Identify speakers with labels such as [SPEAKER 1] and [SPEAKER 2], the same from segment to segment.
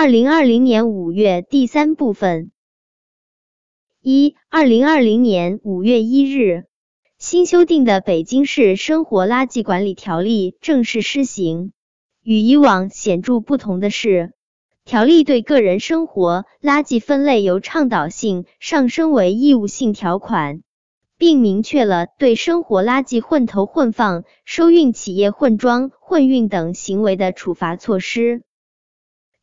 [SPEAKER 1] 二零二零年五月第三部分。一、二零二零年五月一日，新修订的《北京市生活垃圾管理条例》正式施行。与以往显著不同的是，条例对个人生活垃圾分类由倡导性上升为义务性条款，并明确了对生活垃圾混投混放、收运企业混装混运等行为的处罚措施。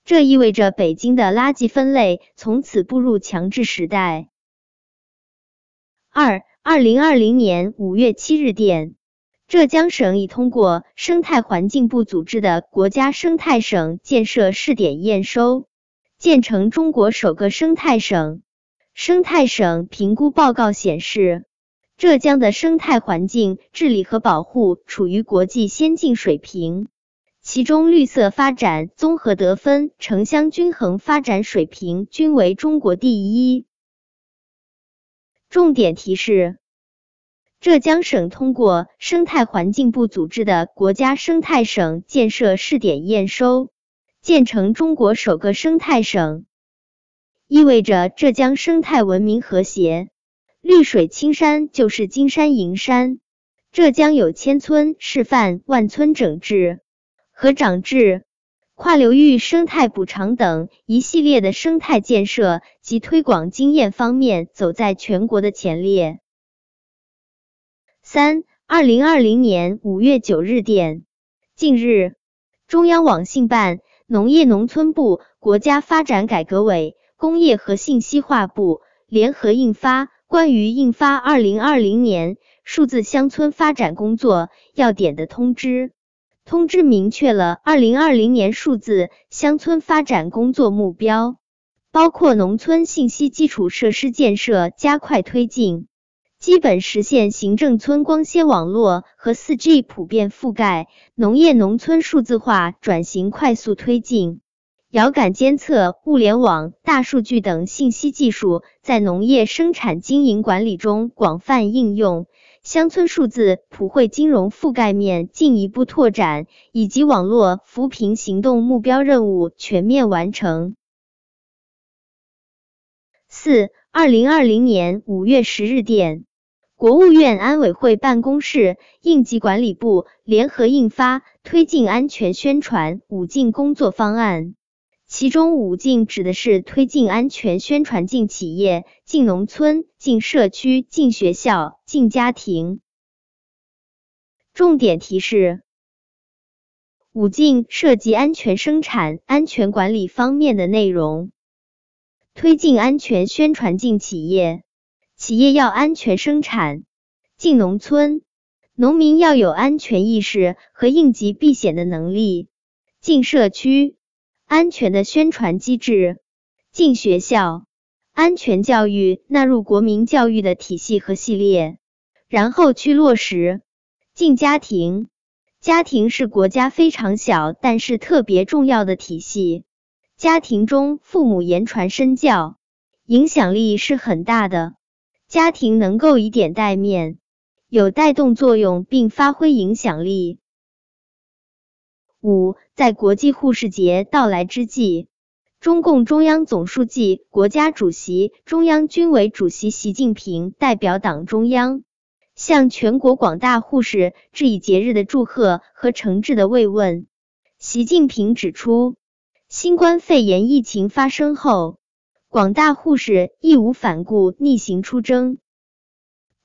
[SPEAKER 1] 这意味着北京的垃圾分类从此步入强制时代。二、二零二零年五月七日电，浙江省已通过生态环境部组织的国家生态省建设试点验收，建成中国首个生态省。生态省评估报告显示，浙江的生态环境治理和保护处于国际先进水平。其中，绿色发展综合得分、城乡均衡发展水平均为中国第一。重点提示：浙江省通过生态环境部组织的国家生态省建设试点验收，建成中国首个生态省，意味着浙江生态文明和谐，绿水青山就是金山银山。浙江有千村示范、万村整治。和长治、跨流域生态补偿等一系列的生态建设及推广经验方面，走在全国的前列。三、二零二零年五月九日电，近日，中央网信办、农业农村部、国家发展改革委、工业和信息化部联合印发《关于印发二零二零年数字乡村发展工作要点的通知》。通知明确了二零二零年数字乡村发展工作目标，包括农村信息基础设施建设加快推进，基本实现行政村光纤网络和四 G 普遍覆盖，农业农村数字化转型快速推进，遥感监测、物联网、大数据等信息技术在农业生产经营管理中广泛应用。乡村数字普惠金融覆盖面进一步拓展，以及网络扶贫行动目标任务全面完成。四、二零二零年五月十日电，国务院安委会办公室、应急管理部联合印发《推进安全宣传五进工作方案》。其中五进指的是推进安全宣传进企业、进农村、进社区、进学校、进家庭。重点提示：五进涉及安全生产、安全管理方面的内容。推进安全宣传进企业，企业要安全生产；进农村，农民要有安全意识和应急避险的能力；进社区。安全的宣传机制。进学校，安全教育纳入国民教育的体系和系列，然后去落实。进家庭。家庭是国家非常小但是特别重要的体系，家庭中父母言传身教，影响力是很大的。家庭能够以点带面，有带动作用并发挥影响力。五，在国际护士节到来之际，中共中央总书记、国家主席、中央军委主席习近平代表党中央，向全国广大护士致以节日的祝贺和诚挚的慰问。习近平指出，新冠肺炎疫情发生后，广大护士义无反顾逆行出征，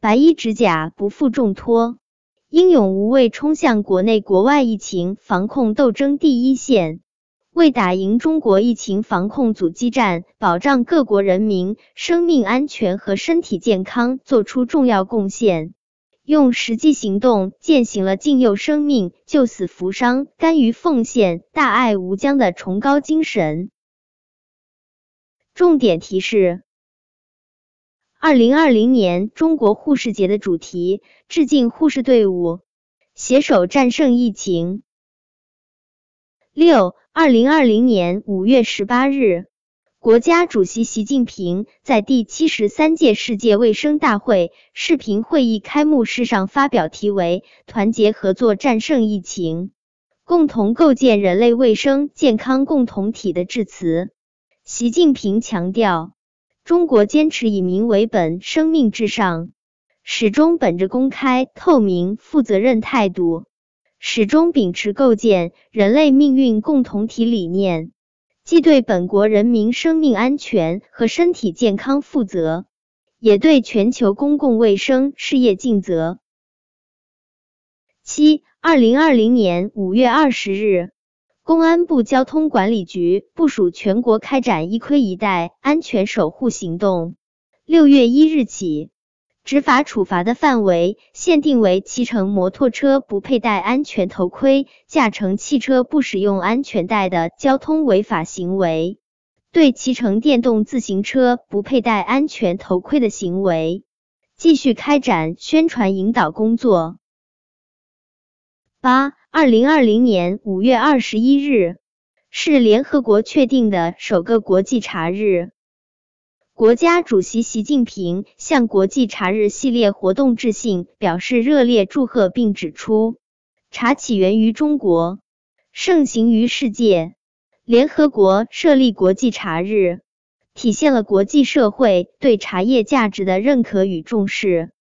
[SPEAKER 1] 白衣执甲，不负重托。英勇无畏冲向国内国外疫情防控斗争第一线，为打赢中国疫情防控阻击战、保障各国人民生命安全和身体健康做出重要贡献，用实际行动践行了敬佑生命、救死扶伤、甘于奉献、大爱无疆的崇高精神。重点提示。二零二零年中国护士节的主题：致敬护士队伍，携手战胜疫情。六，二零二零年五月十八日，国家主席习近平在第七十三届世界卫生大会视频会议开幕式上发表题为“团结合作战胜疫情，共同构建人类卫生健康共同体的致辞。习近平强调，中国坚持以民为本，生命至上，始终本着公开、透明、负责任态度，始终秉持构建人类命运共同体理念，既对本国人民生命安全和身体健康负责。也对全球公共卫生事业尽责。七，二零二零年五月二十日，公安部交通管理局部署全国开展“一盔一带”安全守护行动。六月一日起，执法处罚的范围限定为骑乘摩托车不佩戴安全头盔、驾乘汽车不使用安全带的交通违法行为。对骑乘电动自行车不佩戴安全头盔的行为，继续开展宣传引导工作。八，二零二零年五月二十一日是联合国确定的首个国际茶日。国家主席习近平向国际茶日系列活动致信，表示热烈祝贺，并指出，茶起源于中国，盛行于世界。联合国设立国际茶日，体现了国际社会对茶叶价值的认可与重视，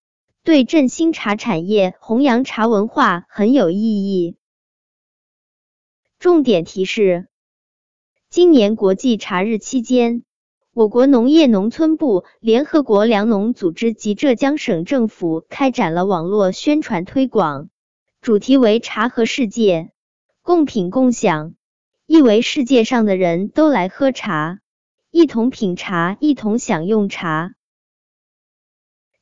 [SPEAKER 1] 对振兴茶产业、弘扬茶文化很有意义。重点提示：今年国际茶日期间，我国农业农村部、联合国粮农组织及浙江省政府开展了网络宣传推广，主题为“茶和世界，共品共享”。意为世界上的人都来喝茶，一同品茶，一同享用茶。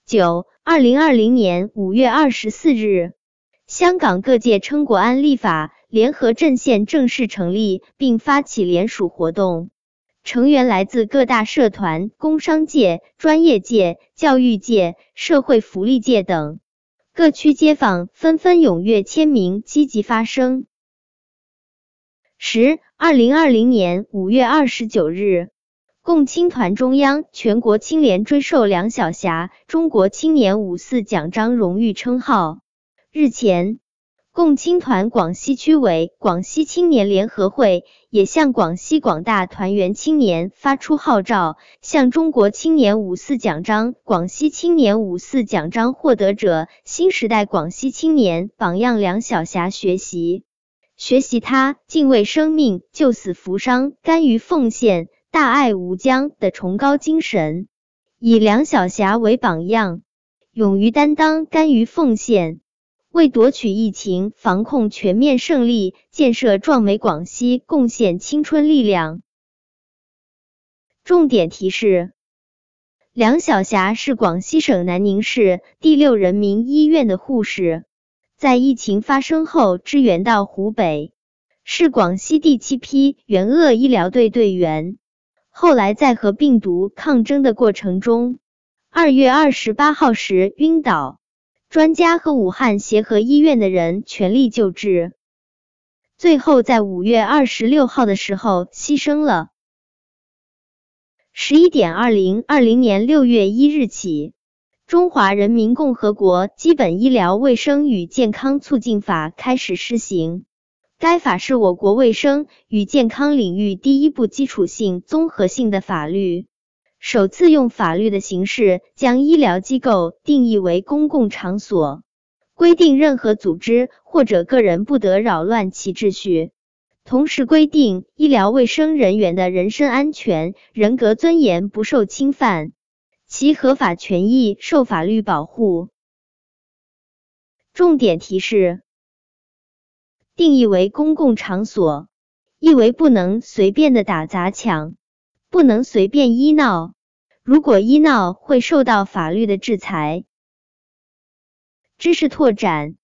[SPEAKER 1] 九，二零二零年五月二十四日，香港各界称国安立法联合阵线正式成立，并发起联署活动，成员来自各大社团、工商界、专业界、教育界、社会福利界等，各区街坊纷纷踊跃签名，积极发声。十，二零二零年五月二十九日，共青团中央全国青联追授梁晓霞“中国青年五四奖章”荣誉称号。日前，共青团广西区委、广西青年联合会也向广西广大团员青年发出号召，向“中国青年五四奖章”、“广西青年五四奖章”获得者、新时代广西青年榜样梁晓霞学习。学习他敬畏生命、救死扶伤、甘于奉献、大爱无疆的崇高精神，以梁晓霞为榜样，勇于担当、甘于奉献，为夺取疫情防控全面胜利、建设壮美广西贡献青春力量。重点提示：梁晓霞是广西省南宁市第六人民医院的护士。在疫情发生后，支援到湖北，是广西第七批援鄂医疗队队员。后来在和病毒抗争的过程中，二月二十八号时晕倒，专家和武汉协和医院的人全力救治，最后在五月二十六号的时候牺牲了。十一点二零二零年六月一日起。《中华人民共和国基本医疗卫生与健康促进法》开始施行。该法是我国卫生与健康领域第一部基础性、综合性的法律，首次用法律的形式将医疗机构定义为公共场所，规定任何组织或者个人不得扰乱其秩序，同时规定医疗卫生人员的人身安全、人格尊严不受侵犯。其合法权益受法律保护。重点提示：定义为公共场所，意为不能随便的打砸抢，不能随便医闹，如果医闹会受到法律的制裁。知识拓展：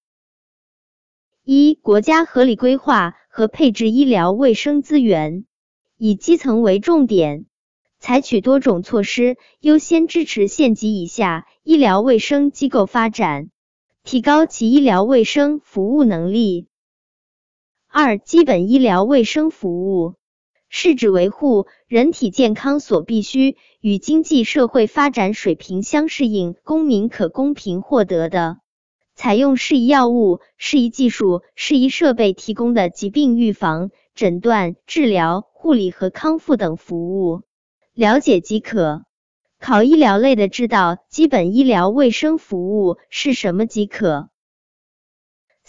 [SPEAKER 1] 一、国家合理规划和配置医疗卫生资源，以基层为重点。采取多种措施，优先支持县级以下医疗卫生机构发展，提高其医疗卫生服务能力。二、基本医疗卫生服务是指维护人体健康所必须、与经济社会发展水平相适应、公民可公平获得的，采用适宜药物、适宜技术、适宜设备提供的疾病预防、诊断、治疗、护理和康复等服务，了解即可。考医疗类的知道基本医疗卫生服务是什么即可。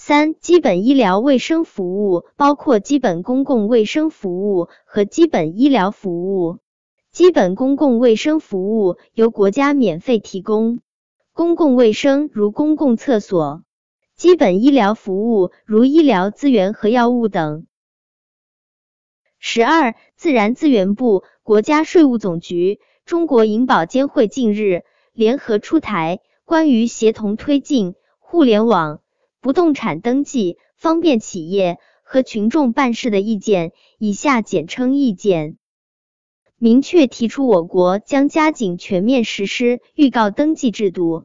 [SPEAKER 1] 三、基本医疗卫生服务包括基本公共卫生服务和基本医疗服务。基本公共卫生服务由国家免费提供，公共卫生如公共厕所；基本医疗服务如医疗资源和药物等。十二、自然资源部、国家税务总局。中国银保监会近日联合出台关于协同推进互联网不动产登记，方便企业和群众办事的意见（以下简称意见），明确提出我国将加紧全面实施预告登记制度。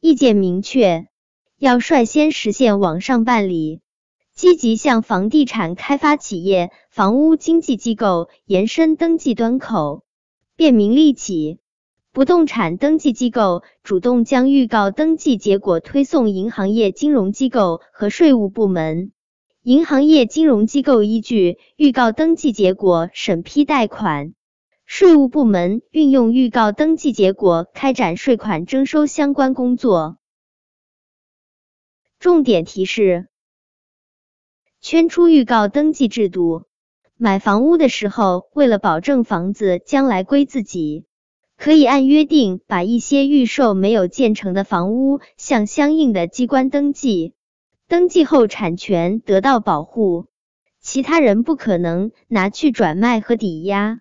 [SPEAKER 1] 意见明确，要率先实现网上办理，积极向房地产开发企业、房屋经纪机构延伸登记端口。便民利企、不动产登记机构主动将预告登记结果推送银行业金融机构和税务部门，银行业金融机构依据预告登记结果审批贷款，税务部门运用预告登记结果开展税款征收相关工作。重点提示：圈出预告登记制度。买房屋的时候，为了保证房子将来归自己，可以按约定把一些预售没有建成的房屋向相应的机关登记，登记后产权得到保护，其他人不可能拿去转卖和抵押。